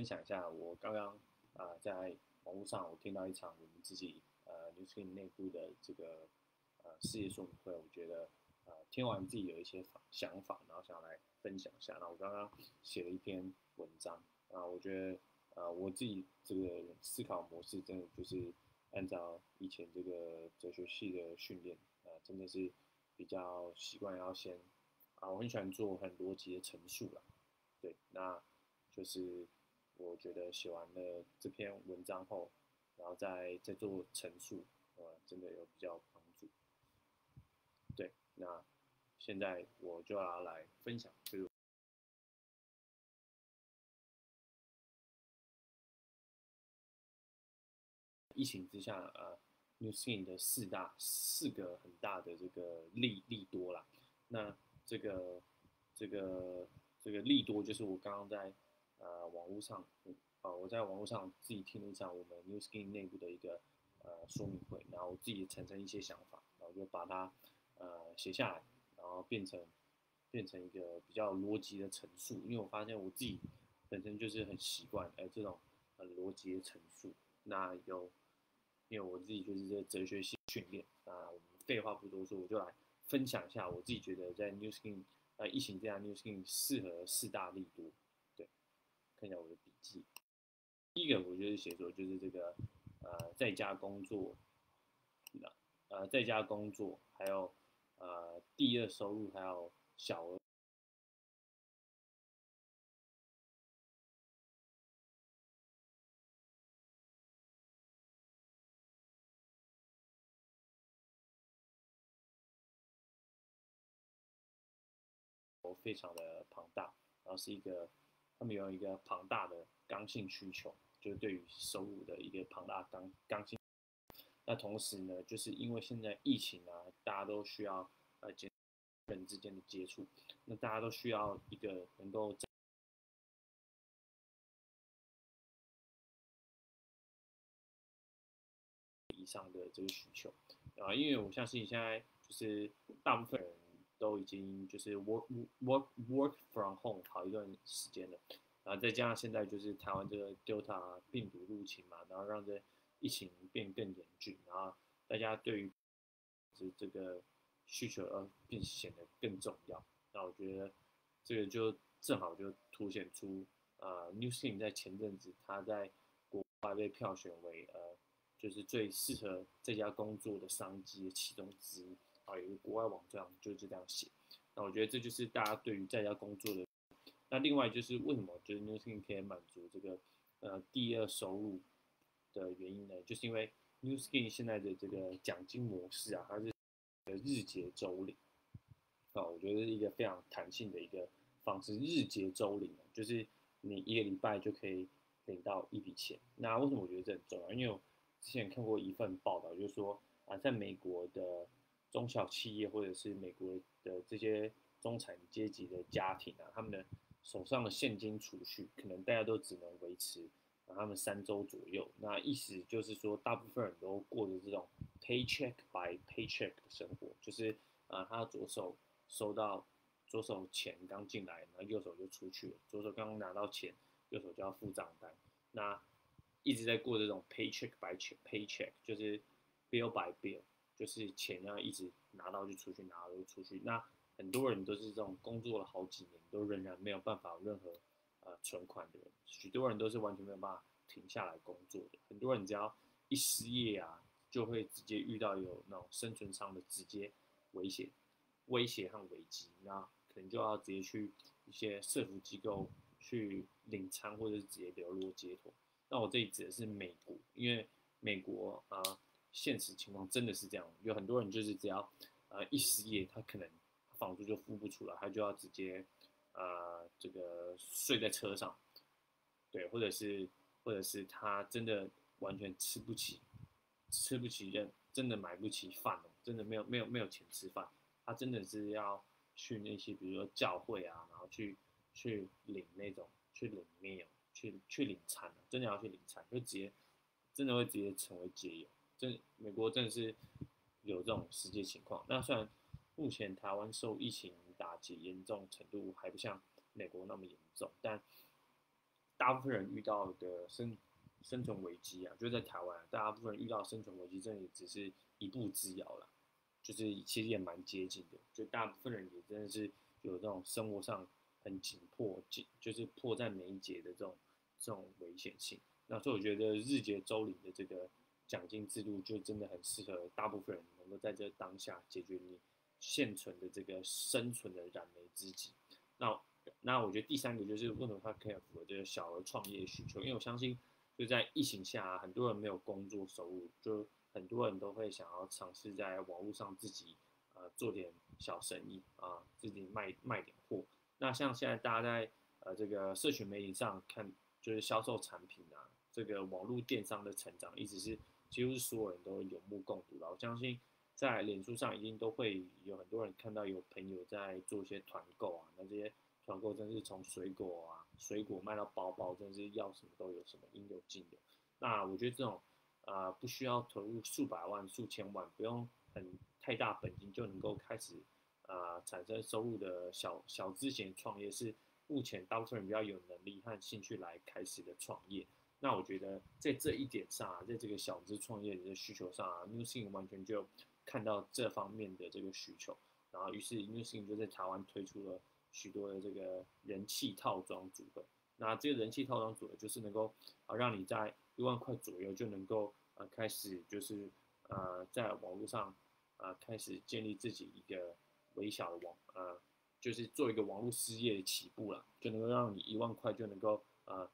分享一下，我刚刚啊在网络上我听到一场我们自己呃 New Skin 内部的这个呃事业说明会，我觉得呃听完自己有一些想法，然后想来分享一下。那我刚刚写了一篇文章啊，我觉得呃我自己这个思考模式真的就是按照以前这个哲学系的训练啊，真的是比较习惯要先啊，我很喜欢做很逻辑的陈述了，对，那就是。我觉得写完了这篇文章后，然后再再做陈述，呃，真的有比较帮助。对，那现在我就要来分享，这个疫情之下，呃，New Skin 的四大四个很大的这个利利多啦。那这个这个这个利多就是我刚刚在。呃，网络上，呃，我在网络上自己听了一场我们 New Skin 内部的一个呃说明会，然后我自己产生一些想法，然后就把它呃写下来，然后变成变成一个比较逻辑的陈述。因为我发现我自己本身就是很习惯哎这种很逻辑的陈述。那有，因为我自己就是这哲学系训练，啊，我们废话不多说，我就来分享一下我自己觉得在 New Skin 呃疫情这样 New Skin 适合四大力度。看一下我的笔记，第一个我就是写说，就是这个呃在家工作，那呃在家工作，还有呃第二收入，还有小额非常的庞大，然后是一个。他们有一个庞大的刚性需求，就是对于收入的一个庞大刚刚性。那同时呢，就是因为现在疫情啊，大家都需要呃人之间的接触，那大家都需要一个能够以上的这个需求啊，因为我相信现在就是大部分人。都已经就是 work work work from home 好一段时间了，然后再加上现在就是台湾这个 Delta 病毒入侵嘛，然后让这疫情变更严峻，然后大家对于这这个需求呃变显得更重要。那我觉得这个就正好就凸显出呃 New Skin 在前阵子他在国外被票选为呃就是最适合在家工作的商机的其中之一。啊，有个国外网站就是这样写，那我觉得这就是大家对于在家工作的。那另外就是为什么就是 New Skin 可以满足这个呃第二收入的原因呢？就是因为 New Skin 现在的这个奖金模式啊，它是日结周领啊，我觉得是一个非常弹性的一个方式，日结周领就是你一个礼拜就可以领到一笔钱。那为什么我觉得这很重要？因为我之前看过一份报道，就是说啊，在美国的中小企业或者是美国的这些中产阶级的家庭啊，他们的手上的现金储蓄可能大家都只能维持啊他们三周左右。那意思就是说，大部分人都过着这种 paycheck by paycheck 的生活，就是啊他左手收到左手钱刚进来，然后右手就出去了，左手刚刚拿到钱，右手就要付账单。那一直在过这种 paycheck by paycheck，就是 bill by bill。就是钱要一直拿到就出去，拿到就出去。那很多人都是这种工作了好几年，都仍然没有办法有任何呃存款的人。许多人都是完全没有办法停下来工作的。很多人只要一失业啊，就会直接遇到有那种生存上的直接威胁、威胁和危机。那可能就要直接去一些社福机构去领餐，或者是直接流落街头。那我这里指的是美国，因为美国啊。现实情况真的是这样，有很多人就是只要，呃，一失业，他可能房租就付不出来，他就要直接，呃，这个睡在车上，对，或者是，或者是他真的完全吃不起，吃不起人，真的买不起饭哦，真的没有没有没有钱吃饭，他真的是要去那些比如说教会啊，然后去去领那种去领 meal，去去领餐，真的要去领餐，就直接真的会直接成为街友。真美国真的是有这种实际情况。那虽然目前台湾受疫情打击严重程度还不像美国那么严重，但大部分人遇到的生生存危机啊，就在台湾，大部分人遇到生存危机，真的只是一步之遥了，就是其实也蛮接近的，就大部分人也真的是有这种生活上很紧迫，紧就是迫在眉睫的这种这种危险性。那所以我觉得日结周领的这个奖金制度，就真的很适合大部分人能够在这当下解决你现存的这个生存的燃眉之急。那那我觉得第三个就是为什么它可以符合这个小额创业需求？因为我相信就在疫情下，很多人没有工作收入，就很多人都会想要尝试在网络上自己呃做点小生意啊，自己卖卖点货。那像现在大家在呃这个社群媒体上看，就是销售产品啊，这个网络电商的成长一直是几乎是所有人都有目共睹的。我相信在脸书上一定都会有很多人看到有朋友在做一些团购啊，那这些。团购真是从水果啊，水果卖到包包，真是要什么都有什么，应有尽有。那我觉得这种，呃，不需要投入数百万、数千万，不用很太大本金就能够开始，呃，产生收入的小小资型创业，是目前大部分人比较有能力和兴趣来开始的创业。那我觉得在这一点上啊，在这个小资创业的需求上啊，Newsing 完全就看到这方面的这个需求，然后于是 Newsing 就在台湾推出了。许多的这个人气套装组合，那这个人气套装组合就是能够啊让你在一万块左右就能够呃开始就是呃在网络上啊开始建立自己一个微小的网呃就是做一个网络事业起步了，就能够让你一万块就能够呃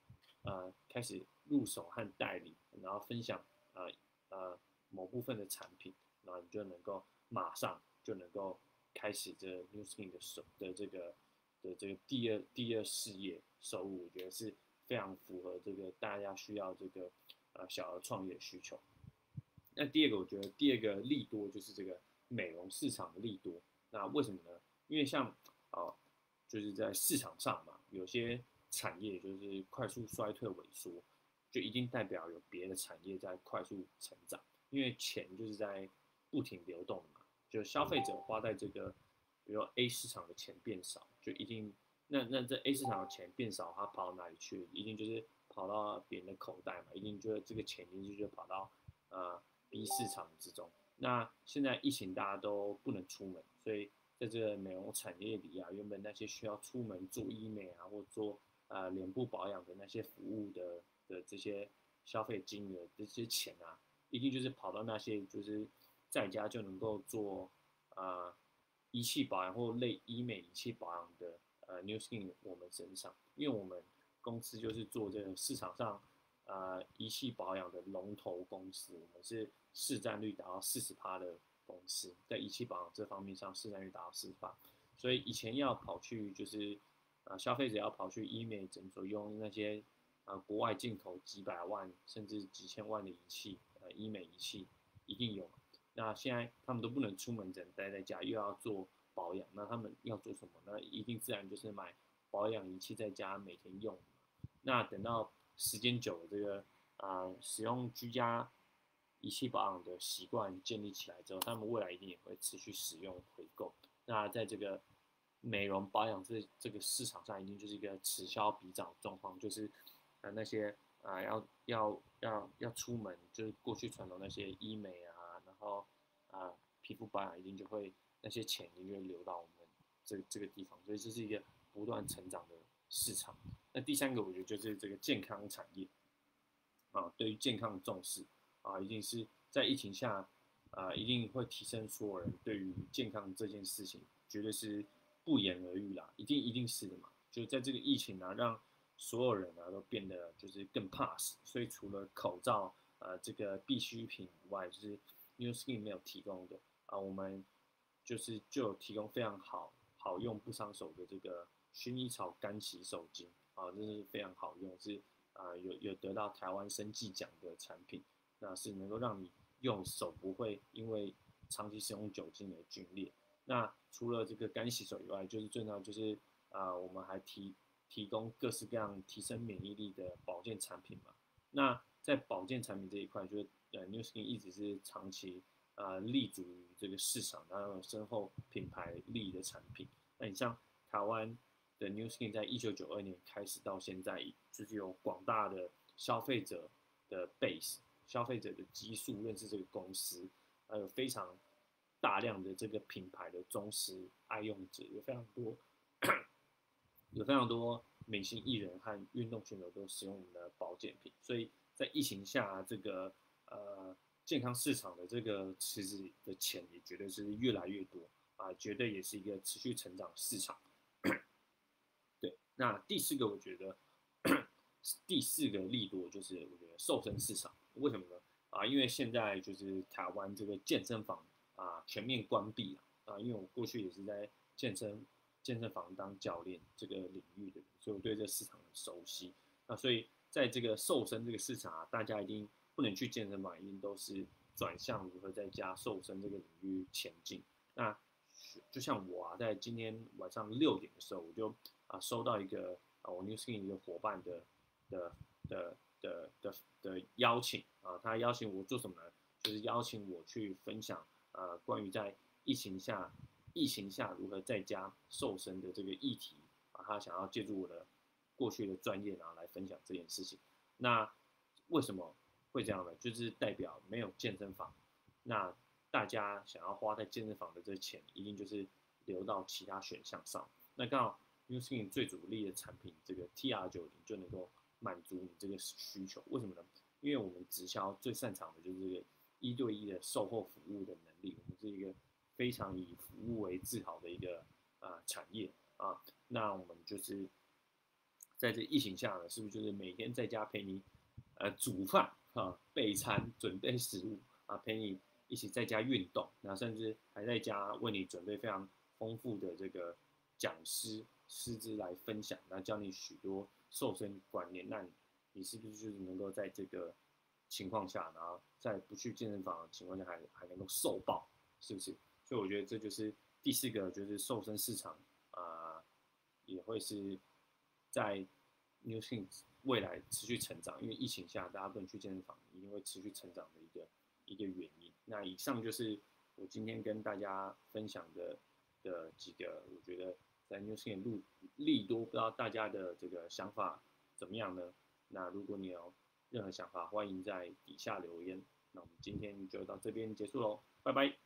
呃开始入手和代理，然后分享呃呃某部分的产品，然后你就能够马上就能够开始这 New Skin 的手的这个。的这个第二第二事业收入，我觉得是非常符合这个大家需要这个呃小额创业需求。那第二个，我觉得第二个利多就是这个美容市场的利多。那为什么呢？因为像啊，就是在市场上嘛，有些产业就是快速衰退萎缩，就一定代表有别的产业在快速成长。因为钱就是在不停流动嘛，就消费者花在这个。比如说 A 市场的钱变少，就一定那那这 A 市场的钱变少，它跑到哪里去？一定就是跑到别人的口袋嘛，一定就是这个钱进去就跑到呃 B 市场之中。那现在疫情大家都不能出门，所以在这个美容产业里啊，原本那些需要出门做医美啊或做呃脸部保养的那些服务的的这些消费金额这些钱啊，一定就是跑到那些就是在家就能够做啊。仪器保养或类医美仪器保养的呃 New Skin 我们身上，因为我们公司就是做这个市场上呃仪器保养的龙头公司，我们是市占率达到四十趴的公司，在仪器保养这方面上市占率达到四十趴，所以以前要跑去就是啊消费者要跑去医美诊所用那些啊国外进口几百万甚至几千万的仪器呃医美仪器一定有。那现在他们都不能出门，只能待在家，又要做保养，那他们要做什么？那一定自然就是买保养仪器在家每天用。那等到时间久了，这个啊使用居家仪器保养的习惯建立起来之后，他们未来一定也会持续使用回购。那在这个美容保养这这个市场上，一定就是一个此消彼长状况，就是呃那些啊要要要要出门，就是过去传统那些医美啊。然后啊，皮肤保养一定就会那些钱一定会流到我们这这个地方，所以这是一个不断成长的市场。那第三个，我觉得就是这个健康产业啊，对于健康的重视啊，一定是在疫情下啊，一定会提升所有人对于健康这件事情，绝对是不言而喻啦，一定一定是的嘛。就在这个疫情啊，让所有人啊都变得就是更怕死，所以除了口罩啊这个必需品以外，就是 New Skin 没有提供的啊，我们就是就有提供非常好好用不伤手的这个薰衣草干洗手巾啊，真是非常好用，是啊有有得到台湾生技奖的产品，那是能够让你用手不会因为长期使用酒精而皲裂。那除了这个干洗手以外，就是最重要就是啊，我们还提提供各式各样提升免疫力的保健产品嘛。那在保健产品这一块，就是。呃，New Skin 一直是长期啊立足于这个市场，然后深厚品牌力的产品。那你像台湾的 New Skin 在一九九二年开始到现在，就是有广大的消费者的 base，消费者的基数认识这个公司，还有非常大量的这个品牌的忠实爱用者，有非常多，有非常多明星艺人和运动选手都使用我们的保健品，所以在疫情下，这个呃健康市场的这个池子的钱也绝对是越来越多啊，绝对也是一个持续成长市场。对那第四个，我觉得第四个利多就是我觉得瘦身市场，为什么呢？啊，因为现在就是台湾这个健身房啊全面关闭了啊，因为我过去也是在健身健身房当教练这个领域的，所以我对这市场很熟悉。那所以在这个瘦身这个市场啊，大家一定不能去健身房，一定都是转向如何在家瘦身这个领域前进。那就像我啊，在今天晚上六点的时候，我就。啊，收到一个啊，我 New Skin 一个伙伴的的的的的的邀请啊，他邀请我做什么呢？就是邀请我去分享呃，关于在疫情下疫情下如何在家瘦身的这个议题啊，他想要借助我的过去的专业然后来分享这件事情。那为什么会这样呢？就是代表没有健身房，那大家想要花在健身房的这钱，一定就是流到其他选项上。那刚好。New Skin 最主力的产品，这个 TR 九零就能够满足你这个需求。为什么呢？因为我们直销最擅长的就是这个一对一的售后服务的能力。我们是一个非常以服务为自豪的一个啊产业啊。那我们就是在这疫情下呢，是不是就是每天在家陪你呃煮饭啊、备餐、准备食物啊，陪你一起在家运动，那甚至还在家为你准备非常丰富的这个讲师。师资来分享，那教你许多瘦身观念，那你是不是就是能够在这个情况下，然后在不去健身房的情况下，还还能够瘦爆，是不是？所以我觉得这就是第四个，就是瘦身市场啊，也会是在 New Things 未来持续成长，因为疫情下大家不能去健身房，一定会持续成长的一个一个原因。那以上就是我今天跟大家分享的的几个，我觉得。在 New Skin 路利多，不知道大家的这个想法怎么样呢？那如果你有任何想法，欢迎在底下留言。那我们今天就到这边结束喽，拜拜。